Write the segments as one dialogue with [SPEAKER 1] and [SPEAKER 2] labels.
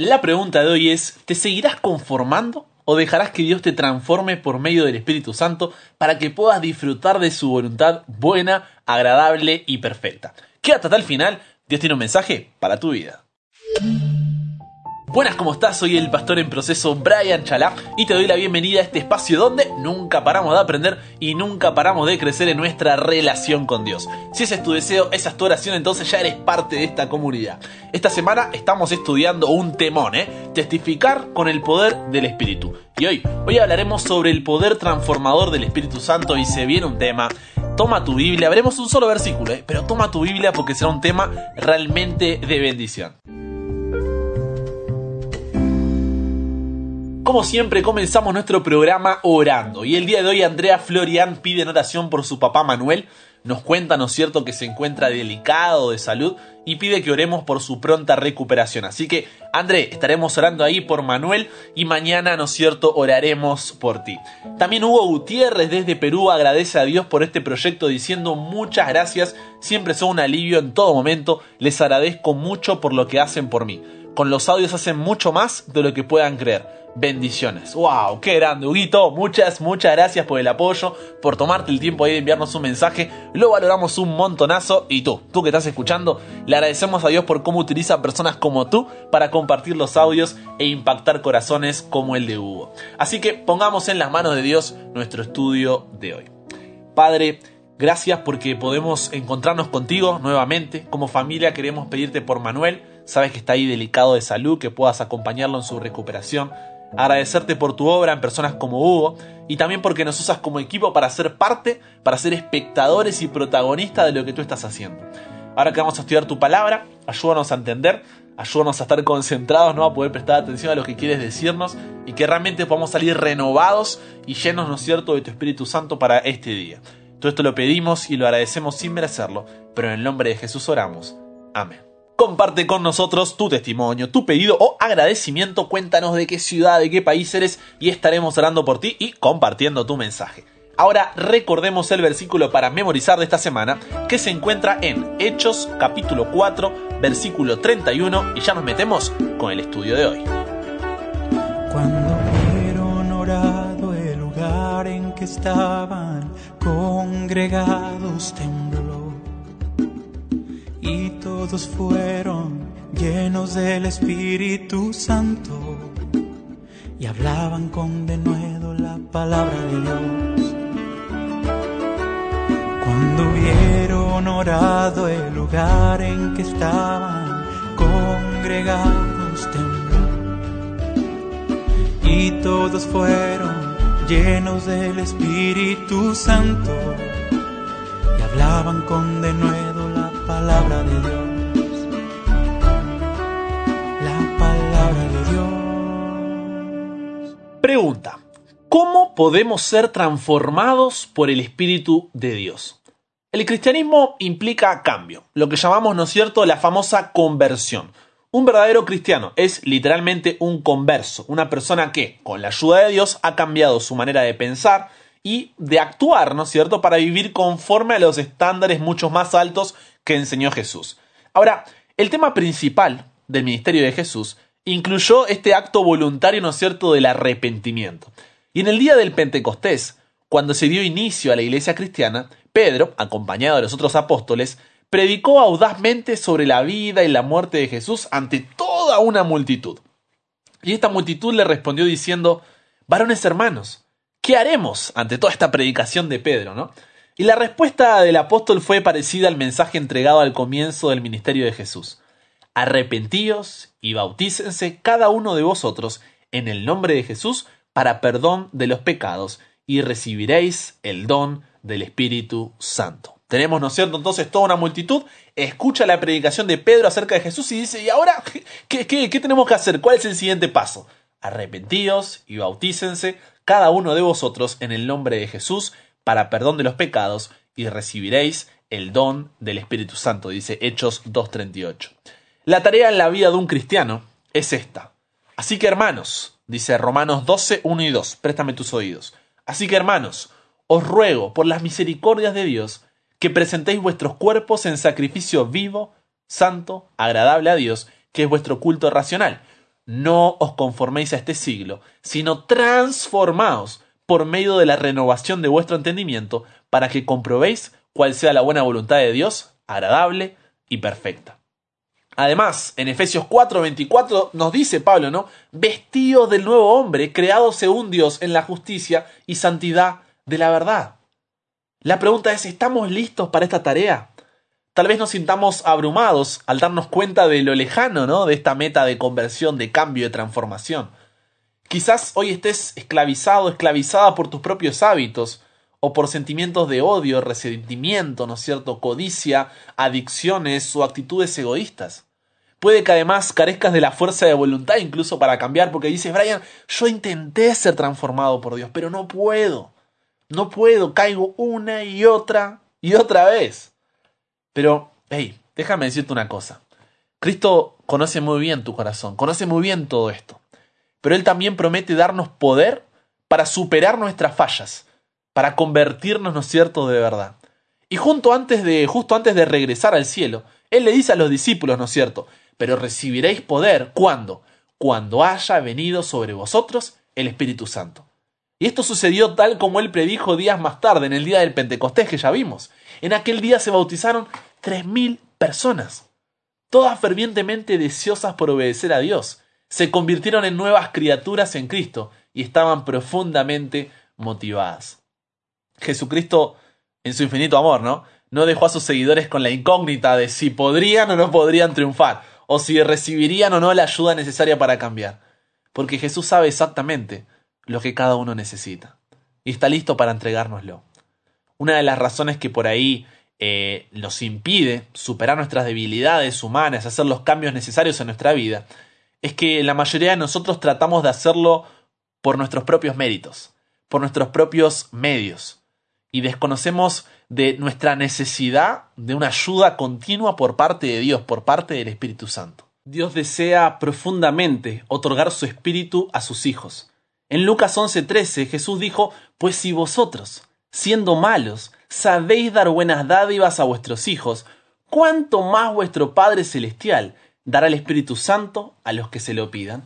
[SPEAKER 1] La pregunta de hoy es, ¿te seguirás conformando o dejarás que Dios te transforme por medio del Espíritu Santo para que puedas disfrutar de su voluntad buena, agradable y perfecta? Quédate hasta el final, Dios tiene un mensaje para tu vida. Buenas, ¿cómo estás? Soy el pastor en proceso Brian Chalá y te doy la bienvenida a este espacio donde nunca paramos de aprender y nunca paramos de crecer en nuestra relación con Dios. Si ese es tu deseo, esa es tu oración, entonces ya eres parte de esta comunidad. Esta semana estamos estudiando un temón, ¿eh? Testificar con el poder del Espíritu. Y hoy, hoy hablaremos sobre el poder transformador del Espíritu Santo y se viene un tema toma tu Biblia, veremos un solo versículo, ¿eh? pero toma tu Biblia porque será un tema realmente de bendición. Como siempre, comenzamos nuestro programa orando. Y el día de hoy, Andrea Florian pide oración por su papá Manuel. Nos cuenta, ¿no es cierto?, que se encuentra delicado de salud y pide que oremos por su pronta recuperación. Así que, André, estaremos orando ahí por Manuel y mañana, ¿no es cierto?, oraremos por ti. También Hugo Gutiérrez desde Perú agradece a Dios por este proyecto diciendo muchas gracias, siempre son un alivio en todo momento, les agradezco mucho por lo que hacen por mí. Con los audios hacen mucho más de lo que puedan creer bendiciones. ¡Wow! ¡Qué grande, Huguito! Muchas, muchas gracias por el apoyo, por tomarte el tiempo ahí de enviarnos un mensaje. Lo valoramos un montonazo. Y tú, tú que estás escuchando, le agradecemos a Dios por cómo utiliza personas como tú para compartir los audios e impactar corazones como el de Hugo. Así que pongamos en las manos de Dios nuestro estudio de hoy. Padre, gracias porque podemos encontrarnos contigo nuevamente. Como familia queremos pedirte por Manuel. Sabes que está ahí delicado de salud, que puedas acompañarlo en su recuperación agradecerte por tu obra en personas como Hugo y también porque nos usas como equipo para ser parte, para ser espectadores y protagonistas de lo que tú estás haciendo. Ahora que vamos a estudiar tu palabra, ayúdanos a entender, ayúdanos a estar concentrados, ¿no? a poder prestar atención a lo que quieres decirnos y que realmente podamos salir renovados y llenos, ¿no es cierto?, de tu Espíritu Santo para este día. Todo esto lo pedimos y lo agradecemos sin merecerlo, pero en el nombre de Jesús oramos. Amén. Comparte con nosotros tu testimonio, tu pedido o agradecimiento. Cuéntanos de qué ciudad, de qué país eres y estaremos orando por ti y compartiendo tu mensaje. Ahora recordemos el versículo para memorizar de esta semana que se encuentra en Hechos capítulo 4 versículo 31 y ya nos metemos con el estudio de hoy.
[SPEAKER 2] Cuando vieron orado el lugar en que estaban congregados y todos fueron llenos del Espíritu Santo y hablaban con denuedo la palabra de Dios. Cuando vieron orado el lugar en que estaban congregados tembló y todos fueron llenos del Espíritu Santo y hablaban con denuedo palabra de Dios. La palabra de Dios.
[SPEAKER 1] Pregunta. ¿Cómo podemos ser transformados por el Espíritu de Dios? El cristianismo implica cambio, lo que llamamos, ¿no es cierto?, la famosa conversión. Un verdadero cristiano es literalmente un converso, una persona que, con la ayuda de Dios, ha cambiado su manera de pensar y de actuar, ¿no es cierto?, para vivir conforme a los estándares mucho más altos que enseñó Jesús. Ahora, el tema principal del ministerio de Jesús incluyó este acto voluntario, ¿no es cierto?, del arrepentimiento. Y en el día del Pentecostés, cuando se dio inicio a la iglesia cristiana, Pedro, acompañado de los otros apóstoles, predicó audazmente sobre la vida y la muerte de Jesús ante toda una multitud. Y esta multitud le respondió diciendo, varones hermanos, ¿qué haremos ante toda esta predicación de Pedro, no? Y la respuesta del apóstol fue parecida al mensaje entregado al comienzo del ministerio de Jesús. Arrepentíos y bautícense cada uno de vosotros en el nombre de Jesús para perdón de los pecados y recibiréis el don del Espíritu Santo. Tenemos, ¿no es cierto? Entonces toda una multitud escucha la predicación de Pedro acerca de Jesús y dice, ¿y ahora qué, qué, qué tenemos que hacer? ¿Cuál es el siguiente paso? Arrepentíos y bautícense cada uno de vosotros en el nombre de Jesús para perdón de los pecados y recibiréis el don del Espíritu Santo, dice Hechos 2.38. La tarea en la vida de un cristiano es esta. Así que hermanos, dice Romanos 12, 1 y 2, préstame tus oídos. Así que hermanos, os ruego por las misericordias de Dios que presentéis vuestros cuerpos en sacrificio vivo, santo, agradable a Dios, que es vuestro culto racional no os conforméis a este siglo, sino transformaos por medio de la renovación de vuestro entendimiento, para que comprobéis cuál sea la buena voluntad de Dios, agradable y perfecta. Además, en Efesios 4:24 nos dice Pablo, ¿no? Vestidos del nuevo hombre, creado según Dios en la justicia y santidad de la verdad. La pregunta es, ¿estamos listos para esta tarea? Tal vez nos sintamos abrumados al darnos cuenta de lo lejano, ¿no? De esta meta de conversión, de cambio, de transformación. Quizás hoy estés esclavizado, esclavizada por tus propios hábitos, o por sentimientos de odio, resentimiento, ¿no es cierto?, codicia, adicciones o actitudes egoístas. Puede que además carezcas de la fuerza de voluntad incluso para cambiar, porque dices, Brian, yo intenté ser transformado por Dios, pero no puedo. No puedo, caigo una y otra y otra vez. Pero, hey, déjame decirte una cosa. Cristo conoce muy bien tu corazón, conoce muy bien todo esto. Pero Él también promete darnos poder para superar nuestras fallas, para convertirnos, ¿no es cierto?, de verdad. Y justo antes de, justo antes de regresar al cielo, Él le dice a los discípulos, ¿no es cierto?, pero recibiréis poder, ¿cuándo? Cuando haya venido sobre vosotros el Espíritu Santo. Y esto sucedió tal como Él predijo días más tarde, en el día del Pentecostés que ya vimos. En aquel día se bautizaron tres mil personas, todas fervientemente deseosas por obedecer a Dios. Se convirtieron en nuevas criaturas en Cristo y estaban profundamente motivadas. Jesucristo, en su infinito amor, ¿no? No dejó a sus seguidores con la incógnita de si podrían o no podrían triunfar, o si recibirían o no la ayuda necesaria para cambiar. Porque Jesús sabe exactamente lo que cada uno necesita. Y está listo para entregárnoslo. Una de las razones que por ahí eh, nos impide superar nuestras debilidades humanas, hacer los cambios necesarios en nuestra vida, es que la mayoría de nosotros tratamos de hacerlo por nuestros propios méritos, por nuestros propios medios y desconocemos de nuestra necesidad de una ayuda continua por parte de Dios, por parte del Espíritu Santo. Dios desea profundamente otorgar su espíritu a sus hijos. En Lucas 11:13 Jesús dijo, Pues si vosotros, siendo malos, sabéis dar buenas dádivas a vuestros hijos, ¿cuánto más vuestro Padre Celestial dará el Espíritu Santo a los que se lo pidan?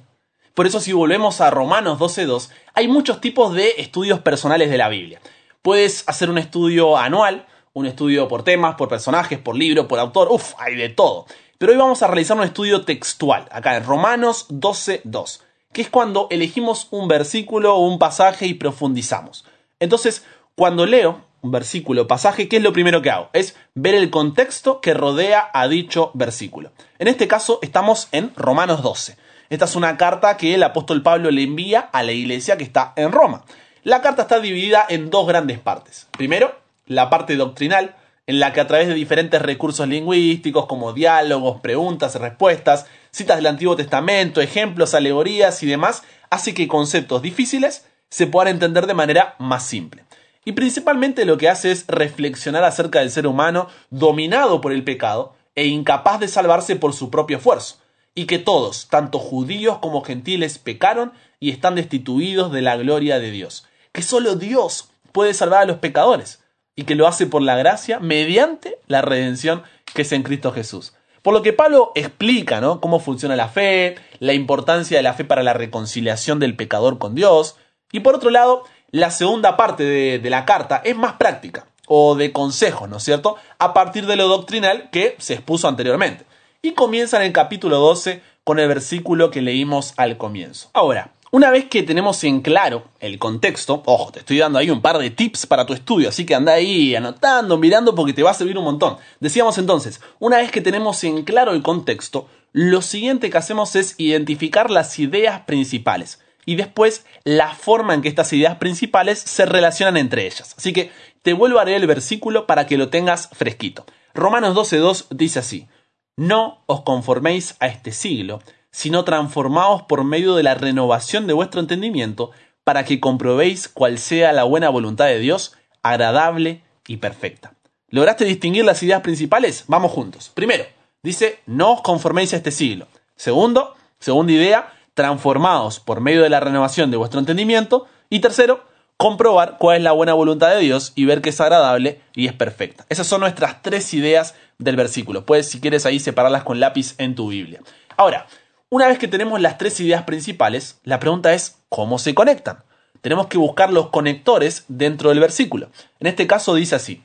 [SPEAKER 1] Por eso si volvemos a Romanos 12:2, hay muchos tipos de estudios personales de la Biblia. Puedes hacer un estudio anual, un estudio por temas, por personajes, por libro, por autor, uff, hay de todo. Pero hoy vamos a realizar un estudio textual, acá en Romanos 12.2, que es cuando elegimos un versículo o un pasaje y profundizamos. Entonces, cuando leo un versículo pasaje, ¿qué es lo primero que hago? Es ver el contexto que rodea a dicho versículo. En este caso estamos en Romanos 12. Esta es una carta que el apóstol Pablo le envía a la iglesia que está en Roma. La carta está dividida en dos grandes partes. Primero, la parte doctrinal, en la que a través de diferentes recursos lingüísticos como diálogos, preguntas, respuestas, citas del Antiguo Testamento, ejemplos, alegorías y demás, hace que conceptos difíciles se puedan entender de manera más simple. Y principalmente lo que hace es reflexionar acerca del ser humano dominado por el pecado e incapaz de salvarse por su propio esfuerzo, y que todos, tanto judíos como gentiles, pecaron y están destituidos de la gloria de Dios que solo Dios puede salvar a los pecadores y que lo hace por la gracia mediante la redención que es en Cristo Jesús. Por lo que Pablo explica ¿no? cómo funciona la fe, la importancia de la fe para la reconciliación del pecador con Dios, y por otro lado, la segunda parte de, la carta es más práctica, o de consejo, ¿no es cierto?, a partir de lo doctrinal que se expuso anteriormente. Y comienza en el capítulo 12 con el versículo que leímos al comienzo. Ahora, una vez que tenemos en claro el contexto, ojo, te estoy dando ahí un par de tips para tu estudio, así que anda ahí anotando, mirando porque te va a servir un montón. Decíamos entonces, una vez que tenemos en claro el contexto, lo siguiente que hacemos es identificar las ideas principales y después la forma en que estas ideas principales se relacionan entre ellas. Así que te vuelvo a leer el versículo para que lo tengas fresquito. Romanos 12.2 dice así, no os conforméis a este siglo, sino transformaos por medio de la renovación de vuestro entendimiento, para que comprobéis cuál sea la buena voluntad de Dios, agradable y perfecta. ¿Lograste distinguir las ideas principales? Vamos juntos. Primero, dice, no os conforméis a este siglo. Segundo, segunda idea, transformaos por medio de la renovación de vuestro entendimiento. Y tercero, comprobar cuál es la buena voluntad de Dios y ver que es agradable y es perfecta. Esas son nuestras tres ideas del versículo. Puedes, si quieres, ahí separarlas con lápiz en tu Biblia. Ahora, Una vez que tenemos las tres ideas principales, la pregunta es ¿cómo se conectan? Tenemos que buscar los conectores dentro del versículo. En este caso dice así,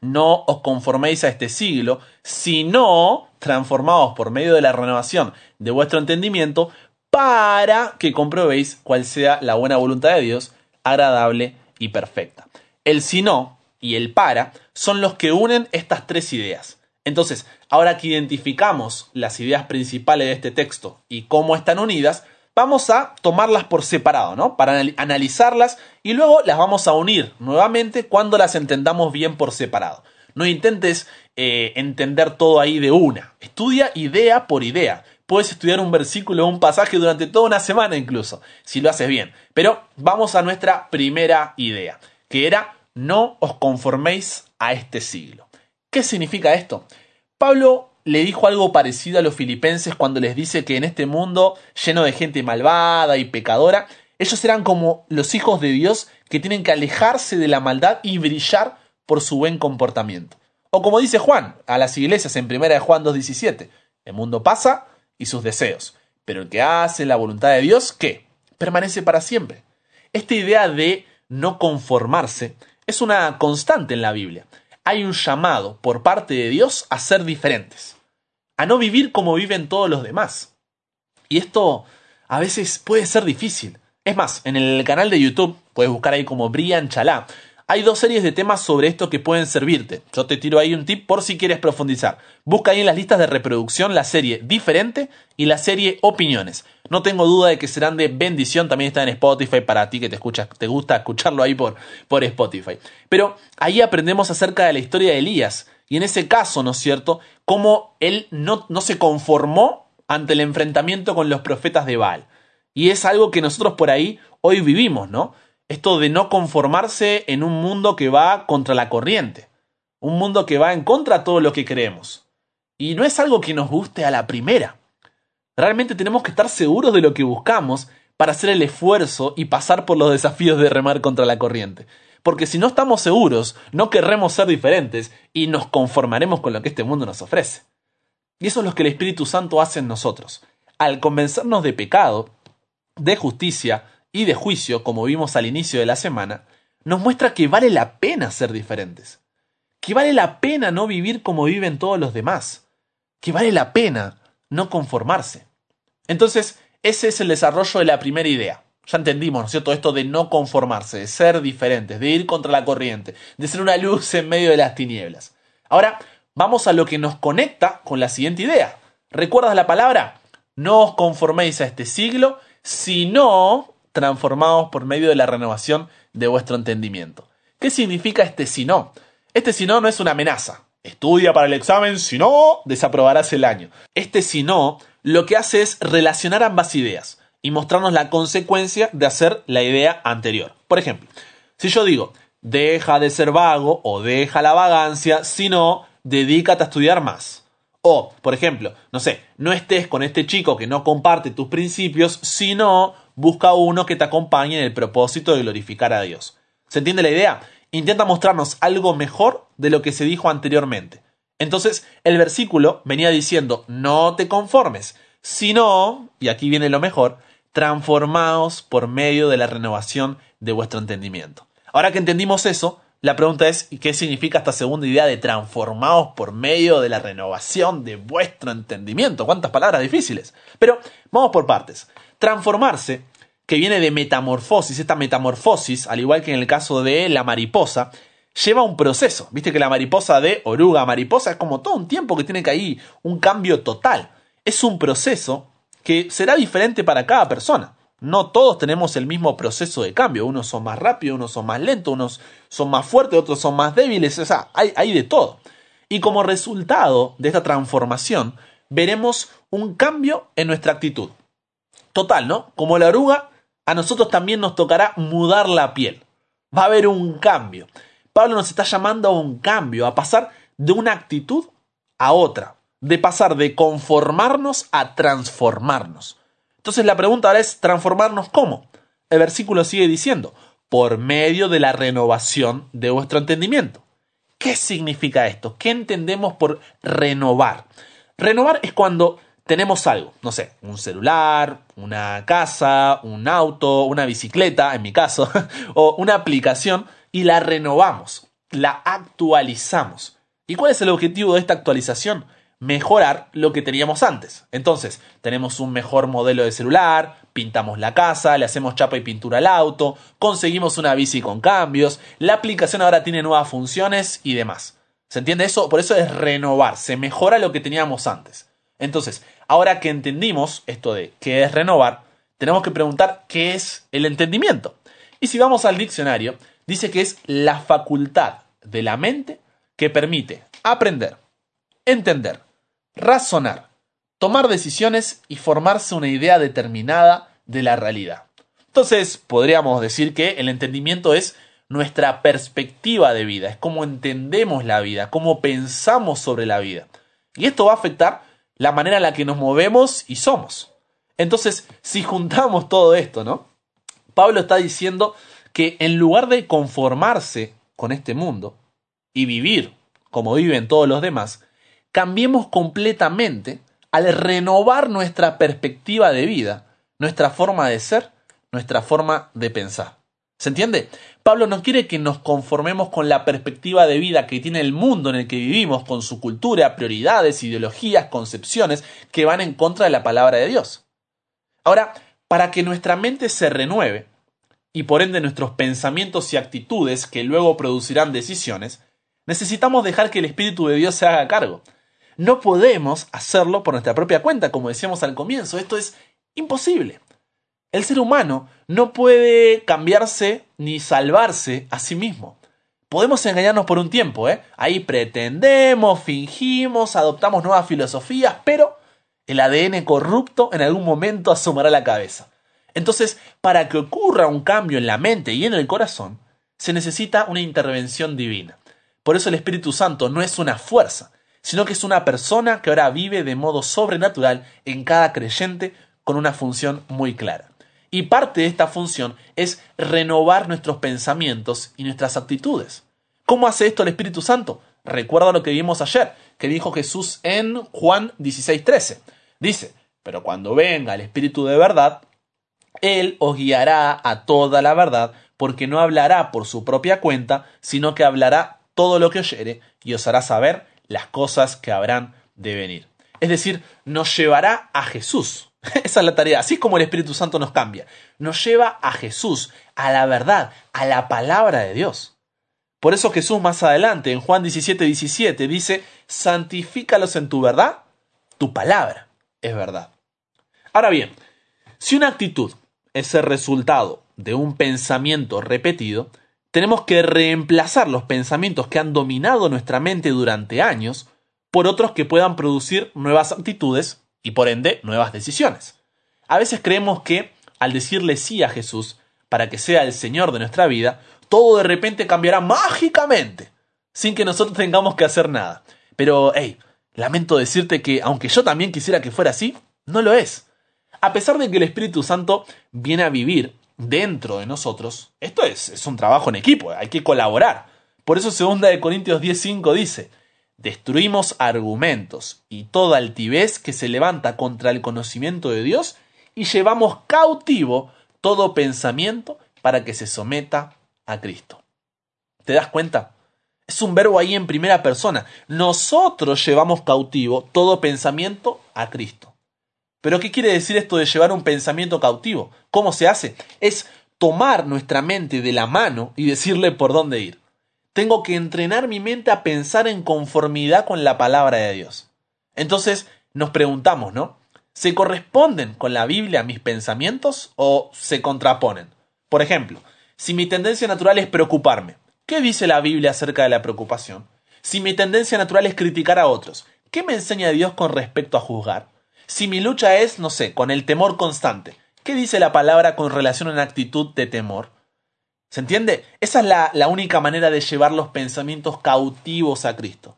[SPEAKER 1] no os conforméis a este siglo, sino transformados por medio de la renovación de vuestro entendimiento para que comprobéis cuál sea la buena voluntad de Dios, agradable y perfecta. El sino y el para son los que unen estas tres ideas. Entonces, ahora que identificamos las ideas principales de este texto y cómo están unidas, vamos a tomarlas por separado, ¿no? Para analizarlas y luego las vamos a unir nuevamente cuando las entendamos bien por separado. No intentes eh, entender todo ahí de una. Estudia idea por idea. Puedes estudiar un versículo o un pasaje durante toda una semana incluso, si lo haces bien. Pero vamos a nuestra primera idea, que era no os conforméis a este siglo. ¿Qué significa esto? Pablo le dijo algo parecido a los filipenses cuando les dice que en este mundo lleno de gente malvada y pecadora, ellos eran como los hijos de Dios que tienen que alejarse de la maldad y brillar por su buen comportamiento. O como dice Juan a las iglesias en 1 Juan 2.17, el mundo pasa y sus deseos, pero el que hace la voluntad de Dios, ¿qué? Permanece para siempre. Esta idea de no conformarse es una constante en la Biblia. Hay un llamado por parte de Dios a ser diferentes, a no vivir como viven todos los demás. Y esto a veces puede ser difícil. Es más, en el canal de YouTube, puedes buscar ahí como Brian Chalá, hay dos series de temas sobre esto que pueden servirte. Yo te tiro ahí un tip por si quieres profundizar. Busca ahí en las listas de reproducción la serie Diferente y la serie Opiniones. No tengo duda de que serán de bendición. También está en Spotify para ti que te escuchas, te gusta escucharlo ahí por, por Spotify. Pero ahí aprendemos acerca de la historia de Elías. Y en ese caso, ¿no es cierto? Cómo él no, no se conformó ante el enfrentamiento con los profetas de Baal. Y es algo que nosotros por ahí hoy vivimos, ¿no? Esto de no conformarse en un mundo que va contra la corriente, un mundo que va en contra de todo lo que creemos. Y no es algo que nos guste a la primera. Realmente tenemos que estar seguros de lo que buscamos para hacer el esfuerzo y pasar por los desafíos de remar contra la corriente. Porque si no estamos seguros, no querremos ser diferentes y nos conformaremos con lo que este mundo nos ofrece. Y eso es lo que el Espíritu Santo hace en nosotros. Al convencernos de pecado, de justicia, y de juicio, como vimos al inicio de la semana, nos muestra que vale la pena ser diferentes, que vale la pena no vivir como viven todos los demás, que vale la pena no conformarse. Entonces, ese es el desarrollo de la primera idea. Ya entendimos, ¿no es cierto? Esto de no conformarse, de ser diferentes, de ir contra la corriente, de ser una luz en medio de las tinieblas. Ahora, vamos a lo que nos conecta con la siguiente idea. ¿Recuerdas la palabra? No os conforméis a este siglo, sino transformados por medio de la renovación de vuestro entendimiento. ¿Qué significa este si no? Este si no no es una amenaza. Estudia para el examen, si no, desaprobarás el año. Este si no lo que hace es relacionar ambas ideas y mostrarnos la consecuencia de hacer la idea anterior. Por ejemplo, si yo digo, deja de ser vago o deja la vagancia, sino dedícate a estudiar más. O, por ejemplo, no sé, no estés con este chico que no comparte tus principios, sino busca uno que te acompañe en el propósito de glorificar a Dios. ¿Se entiende la idea? Intenta mostrarnos algo mejor de lo que se dijo anteriormente. Entonces, el versículo venía diciendo, no te conformes, sino, y aquí viene lo mejor, transformaos por medio de la renovación de vuestro entendimiento. Ahora que entendimos eso, la pregunta es, ¿qué significa esta segunda idea de transformaos por medio de la renovación de vuestro entendimiento? ¿Cuántas palabras difíciles? Pero vamos por partes. Transformarse, que viene de metamorfosis, esta metamorfosis, al igual que en el caso de la mariposa, lleva un proceso. Viste que la mariposa de oruga a mariposa es como todo un tiempo que tiene que ahí un cambio total. Es un proceso que será diferente para cada persona. No todos tenemos el mismo proceso de cambio. Unos son más rápidos, unos son más lentos, unos son más fuertes, otros son más débiles. O sea, hay, hay de todo. Y como resultado de esta transformación, veremos un cambio en nuestra actitud total, ¿no? Como la oruga, a nosotros también nos tocará mudar la piel. Va a haber un cambio. Pablo nos está llamando a un cambio, a pasar de una actitud a otra, de pasar de conformarnos a transformarnos. Entonces la pregunta ahora es, ¿transformarnos cómo? El versículo sigue diciendo, por medio de la renovación de vuestro entendimiento. ¿Qué significa esto? ¿Qué entendemos por renovar? Renovar es cuando tenemos algo, no sé, un celular, una casa, un auto, una bicicleta, en mi caso, o una aplicación, y la renovamos, la actualizamos. ¿Y cuál es el objetivo de esta actualización? Mejorar lo que teníamos antes. Entonces, tenemos un mejor modelo de celular, pintamos la casa, le hacemos chapa y pintura al auto, conseguimos una bici con cambios, la aplicación ahora tiene nuevas funciones y demás. ¿Se entiende eso? Por eso es renovar, se mejora lo que teníamos antes. Entonces, ahora que entendimos esto de qué es renovar, tenemos que preguntar qué es el entendimiento. Y si vamos al diccionario, dice que es la facultad de la mente que permite aprender, entender, razonar, tomar decisiones y formarse una idea determinada de la realidad. Entonces, podríamos decir que el entendimiento es nuestra perspectiva de vida, es cómo entendemos la vida, cómo pensamos sobre la vida. Y esto va a afectar la manera en la que nos movemos y somos. Entonces, si juntamos todo esto, ¿no? Pablo está diciendo que en lugar de conformarse con este mundo y vivir como viven todos los demás, cambiemos completamente al renovar nuestra perspectiva de vida, nuestra forma de ser, nuestra forma de pensar. ¿Se entiende? Pablo no quiere que nos conformemos con la perspectiva de vida que tiene el mundo en el que vivimos, con su cultura, prioridades, ideologías, concepciones que van en contra de la palabra de Dios. Ahora, para que nuestra mente se renueve, y por ende nuestros pensamientos y actitudes que luego producirán decisiones, necesitamos dejar que el Espíritu de Dios se haga cargo. No podemos hacerlo por nuestra propia cuenta, como decíamos al comienzo, esto es imposible. El ser humano no puede cambiarse ni salvarse a sí mismo. Podemos engañarnos por un tiempo, ¿eh? Ahí pretendemos, fingimos, adoptamos nuevas filosofías, pero el ADN corrupto en algún momento asomará la cabeza. Entonces, para que ocurra un cambio en la mente y en el corazón, se necesita una intervención divina. Por eso el Espíritu Santo no es una fuerza, sino que es una persona que ahora vive de modo sobrenatural en cada creyente con una función muy clara. Y parte de esta función es renovar nuestros pensamientos y nuestras actitudes. ¿Cómo hace esto el Espíritu Santo? Recuerda lo que vimos ayer, que dijo Jesús en Juan 16:13. Dice, pero cuando venga el Espíritu de verdad, él os guiará a toda la verdad, porque no hablará por su propia cuenta, sino que hablará todo lo que oyere y os hará saber las cosas que habrán de venir. Es decir, nos llevará a Jesús. Esa es la tarea, así como el Espíritu Santo nos cambia. Nos lleva a Jesús, a la verdad, a la palabra de Dios. Por eso Jesús más adelante, en Juan 17, 17, dice, santifícalos en tu verdad, tu palabra es verdad. Ahora bien, si una actitud es el resultado de un pensamiento repetido, tenemos que reemplazar los pensamientos que han dominado nuestra mente durante años por otros que puedan producir nuevas actitudes y por ende nuevas decisiones. A veces creemos que al decirle sí a Jesús para que sea el Señor de nuestra vida, todo de repente cambiará mágicamente, sin que nosotros tengamos que hacer nada. Pero, hey, lamento decirte que aunque yo también quisiera que fuera así, no lo es. A pesar de que el Espíritu Santo viene a vivir dentro de nosotros, esto es, un trabajo en equipo, hay que colaborar. Por eso 2 de Corintios 10:5 dice, destruimos argumentos y toda altivez que se levanta contra el conocimiento de Dios y llevamos cautivo todo pensamiento para que se someta a Cristo. ¿Te das cuenta? Es un verbo ahí en primera persona. Nosotros llevamos cautivo todo pensamiento a Cristo. Pero ¿qué quiere decir esto de llevar un pensamiento cautivo? ¿Cómo se hace? Es tomar nuestra mente de la mano y decirle por dónde ir. Tengo que entrenar mi mente a pensar en conformidad con la palabra de Dios. Entonces nos preguntamos, ¿no? ¿Se corresponden con la Biblia mis pensamientos o se contraponen? Por ejemplo, si mi tendencia natural es preocuparme, ¿qué dice la Biblia acerca de la preocupación? Si mi tendencia natural es criticar a otros, ¿qué me enseña Dios con respecto a juzgar? Si mi lucha es, no sé, con el temor constante, ¿qué dice la palabra con relación a una actitud de temor? ¿Se entiende? Esa es la, la única manera de llevar los pensamientos cautivos a Cristo.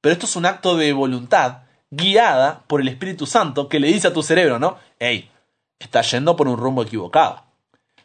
[SPEAKER 1] Pero esto es un acto de voluntad guiada por el Espíritu Santo que le dice a tu cerebro, ¿no? Hey, estás yendo por un rumbo equivocado.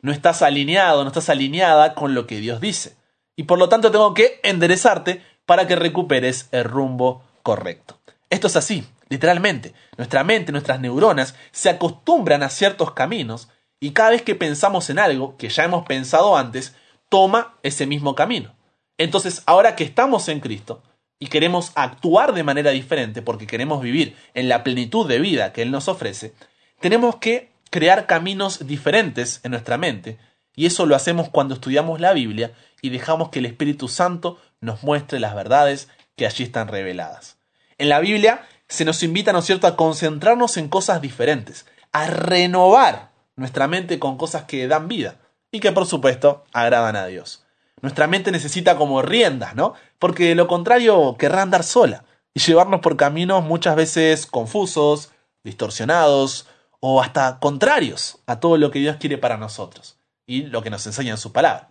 [SPEAKER 1] No estás alineado, no estás alineada con lo que Dios dice. Y por lo tanto tengo que enderezarte para que recuperes el rumbo correcto. Esto es así. Literalmente, nuestra mente, nuestras neuronas se acostumbran a ciertos caminos y cada vez que pensamos en algo que ya hemos pensado antes, toma ese mismo camino. Entonces, ahora que estamos en Cristo y queremos actuar de manera diferente porque queremos vivir en la plenitud de vida que Él nos ofrece, tenemos que crear caminos diferentes en nuestra mente y eso lo hacemos cuando estudiamos la Biblia y dejamos que el Espíritu Santo nos muestre las verdades que allí están reveladas. En la Biblia se nos invita, ¿no es cierto?, a concentrarnos en cosas diferentes, a renovar nuestra mente con cosas que dan vida y que por supuesto agradan a Dios. Nuestra mente necesita como riendas, ¿no? Porque de lo contrario querrá andar sola y llevarnos por caminos muchas veces confusos, distorsionados o hasta contrarios a todo lo que Dios quiere para nosotros y lo que nos enseña en su palabra.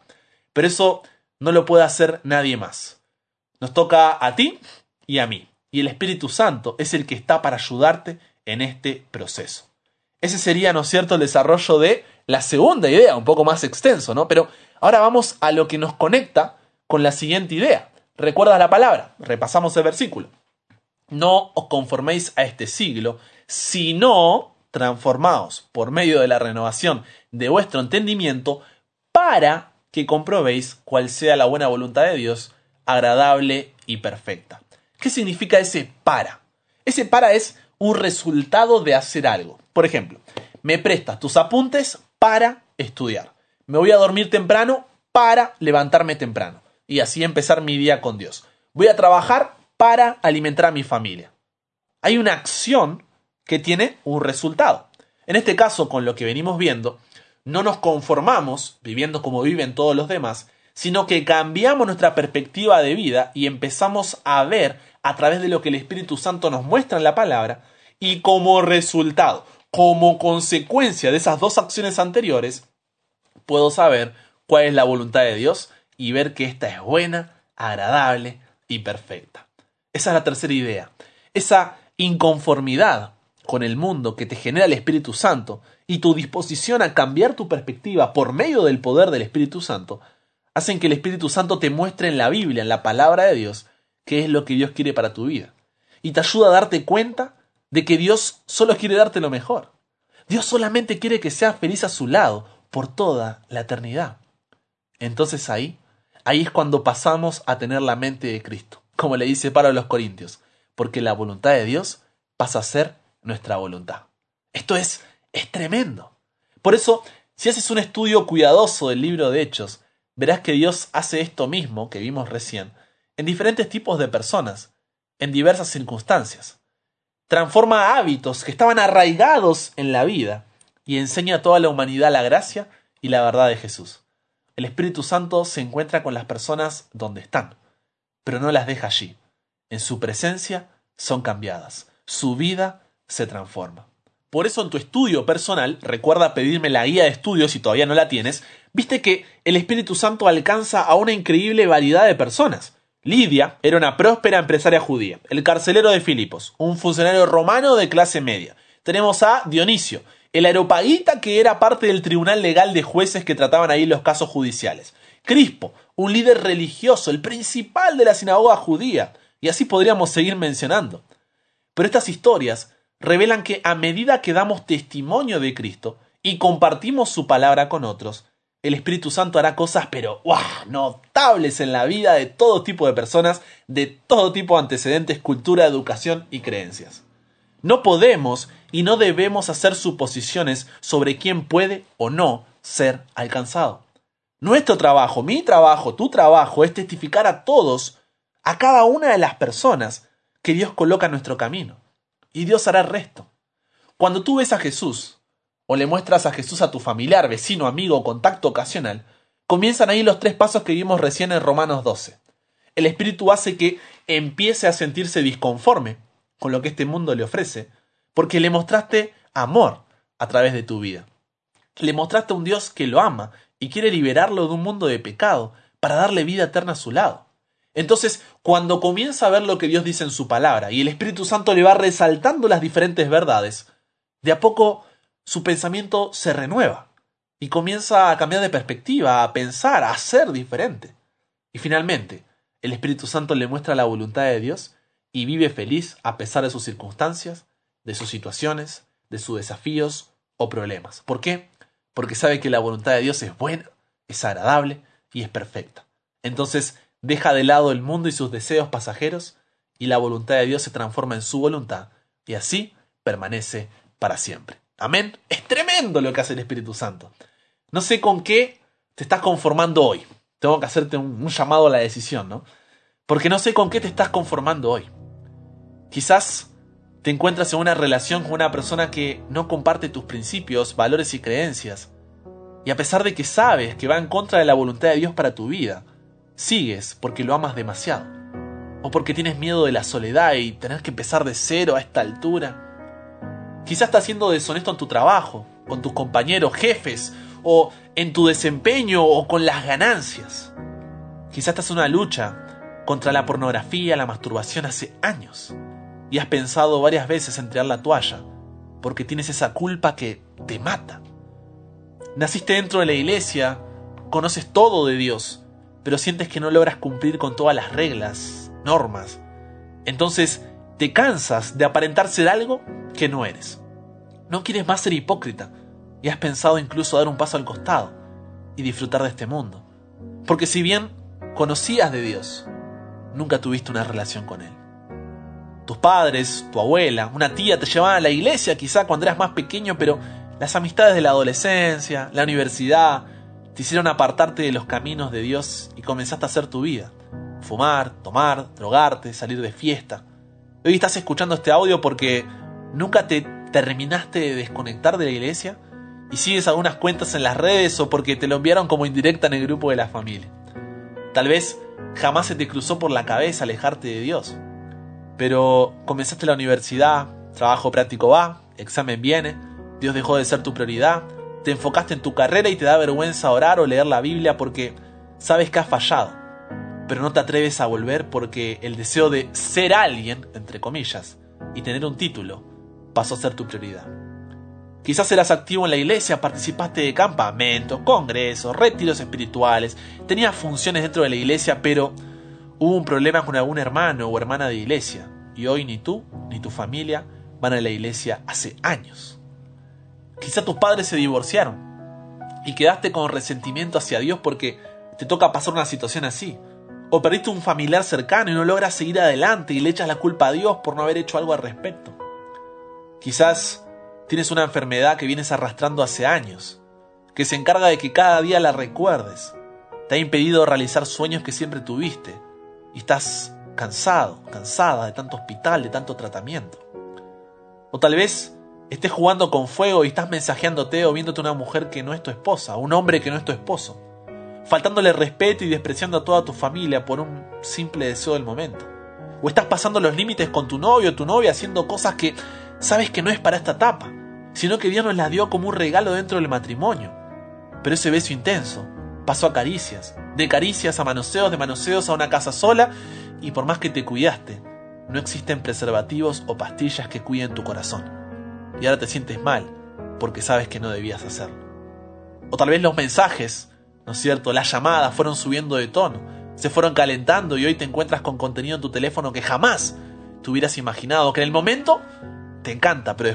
[SPEAKER 1] Pero eso no lo puede hacer nadie más. Nos toca a ti y a mí. Y el Espíritu Santo es el que está para ayudarte en este proceso. Ese sería, ¿no es cierto?, el desarrollo de la segunda idea, un poco más extenso, ¿no? Pero ahora vamos a lo que nos conecta con la siguiente idea. ¿Recuerdas la palabra? Repasamos el versículo. No os conforméis a este siglo, sino transformaos por medio de la renovación de vuestro entendimiento para que comprobéis cuál sea la buena voluntad de Dios, agradable y perfecta. ¿Qué significa ese para? Ese para es un resultado de hacer algo. Por ejemplo, me prestas tus apuntes para estudiar. Me voy a dormir temprano para levantarme temprano. Y así empezar mi día con Dios. Voy a trabajar para alimentar a mi familia. Hay una acción que tiene un resultado. En este caso, con lo que venimos viendo, no nos conformamos viviendo como viven todos los demás, sino que cambiamos nuestra perspectiva de vida y empezamos a ver a través de lo que el Espíritu Santo nos muestra en la palabra y como resultado, como consecuencia de esas dos acciones anteriores, puedo saber cuál es la voluntad de Dios y ver que esta es buena, agradable y perfecta. Esa es la tercera idea. Esa inconformidad con el mundo que te genera el Espíritu Santo y tu disposición a cambiar tu perspectiva por medio del poder del Espíritu Santo, hacen que el Espíritu Santo te muestre en la Biblia, en la palabra de Dios, qué es lo que Dios quiere para tu vida. Y te ayuda a darte cuenta de que Dios solo quiere darte lo mejor. Dios solamente quiere que seas feliz a su lado por toda la eternidad. Entonces ahí, ahí es cuando pasamos a tener la mente de Cristo, como le dice Pablo los Corintios, porque la voluntad de Dios pasa a ser nuestra voluntad. Esto es es tremendo. Por eso, si haces un estudio cuidadoso del libro de Hechos, verás que Dios hace esto mismo que vimos recién en diferentes tipos de personas, en diversas circunstancias. Transforma hábitos que estaban arraigados en la vida y enseña a toda la humanidad la gracia y la verdad de Jesús. El Espíritu Santo se encuentra con las personas donde están, pero no las deja allí. En su presencia son cambiadas, su vida se transforma. Por eso en tu estudio personal, recuerda pedirme la guía de estudio si todavía no la tienes, viste que el Espíritu Santo alcanza a una increíble variedad de personas. Lidia era una próspera empresaria judía, el carcelero de Filipos, un funcionario romano de clase media. Tenemos a Dionisio, el aeropaguita que era parte del tribunal legal de jueces que trataban ahí los casos judiciales. Crispo, un líder religioso, el principal de la sinagoga judía, y así podríamos seguir mencionando. Pero estas historias revelan que a medida que damos testimonio de Cristo y compartimos su palabra con otros, el Espíritu Santo hará cosas pero notables en la vida de todo tipo de personas, de todo tipo de antecedentes, cultura, educación y creencias. No podemos y no debemos hacer suposiciones sobre quién puede o no ser alcanzado. Nuestro trabajo, mi trabajo, tu trabajo es testificar a todos, a cada una de las personas que Dios coloca en nuestro camino y Dios hará el resto. Cuando tú ves a Jesús, o le muestras a Jesús a tu familiar, vecino, amigo contacto ocasional, comienzan ahí los tres pasos que vimos recién en Romanos 12. El Espíritu hace que empiece a sentirse disconforme con lo que este mundo le ofrece, porque le mostraste amor a través de tu vida. Le mostraste a un Dios que lo ama y quiere liberarlo de un mundo de pecado para darle vida eterna a su lado. Entonces, cuando comienza a ver lo que Dios dice en su palabra y el Espíritu Santo le va resaltando las diferentes verdades, de a poco su pensamiento se renueva y comienza a cambiar de perspectiva, a pensar, a ser diferente. Y finalmente, el Espíritu Santo le muestra la voluntad de Dios y vive feliz a pesar de sus circunstancias, de sus situaciones, de sus desafíos o problemas. ¿Por qué? Porque sabe que la voluntad de Dios es buena, es agradable y es perfecta. Entonces deja de lado el mundo y sus deseos pasajeros y la voluntad de Dios se transforma en su voluntad y así permanece para siempre. Amén. Es tremendo lo que hace el Espíritu Santo. No sé con qué te estás conformando hoy. Tengo que hacerte un, llamado a la decisión, ¿no? Porque no sé con qué te estás conformando hoy. Quizás te encuentras en una relación con una persona que no comparte tus principios, valores y creencias. Y a pesar de que sabes que va en contra de la voluntad de Dios para tu vida, sigues porque lo amas demasiado. O porque tienes miedo de la soledad y tener que empezar de cero a esta altura. Quizás estás siendo deshonesto en tu trabajo, con tus compañeros, jefes, o en tu desempeño o con las ganancias. Quizás estás en una lucha contra la pornografía, la masturbación hace años y has pensado varias veces en tirar la toalla porque tienes esa culpa que te mata. Naciste dentro de la iglesia, conoces todo de Dios, pero sientes que no logras cumplir con todas las reglas, normas. Entonces te cansas de aparentar ser algo que no eres. No quieres más ser hipócrita y has pensado incluso dar un paso al costado y disfrutar de este mundo. Porque si bien conocías de Dios, nunca tuviste una relación con Él. Tus padres, tu abuela, una tía te llevaban a la iglesia quizá cuando eras más pequeño, pero las amistades de la adolescencia, la universidad, te hicieron apartarte de los caminos de Dios y comenzaste a hacer tu vida. Fumar, tomar, drogarte, salir de fiesta. Hoy estás escuchando este audio porque nunca te terminaste de desconectar de la iglesia y sigues algunas cuentas en las redes o porque te lo enviaron como indirecta en el grupo de la familia. Tal vez jamás se te cruzó por la cabeza alejarte de Dios. Pero comenzaste la universidad, trabajo práctico va, examen viene, Dios dejó de ser tu prioridad, te enfocaste en tu carrera y te da vergüenza orar o leer la Biblia porque sabes que has fallado, pero no te atreves a volver porque el deseo de ser alguien, entre comillas, y tener un título, pasó a ser tu prioridad. Quizás eras activo en la iglesia, participaste de campamentos, congresos, retiros espirituales, tenías funciones dentro de la iglesia, pero hubo un problema con algún hermano o hermana de iglesia, y hoy ni tú ni tu familia van a la iglesia hace años. Quizás tus padres se divorciaron y quedaste con resentimiento hacia Dios porque te toca pasar una situación así. O perdiste un familiar cercano y no logras seguir adelante y le echas la culpa a Dios por no haber hecho algo al respecto. Quizás Tienes una enfermedad que vienes arrastrando hace años, que se encarga de que cada día la recuerdes. Te ha impedido realizar sueños que siempre tuviste. Y estás cansado, cansada de tanto hospital, de tanto tratamiento. O tal vez estés jugando con fuego y estás mensajeándote o viéndote una mujer que no es tu esposa, un hombre que no es tu esposo, faltándole respeto y despreciando a toda tu familia por un simple deseo del momento. O estás pasando los límites con tu novio o tu novia haciendo cosas que sabes que no es para esta etapa sino que Dios nos la dio como un regalo dentro del matrimonio. Pero ese beso intenso pasó a caricias, de caricias a manoseos, de manoseos a una casa sola, y por más que te cuidaste, no existen preservativos o pastillas que cuiden tu corazón. Y ahora te sientes mal, porque sabes que no debías hacerlo. O tal vez los mensajes, ¿no es cierto? Las llamadas fueron subiendo de tono, se fueron calentando y hoy te encuentras con contenido en tu teléfono que jamás te hubieras imaginado, que en el momento te encanta, pero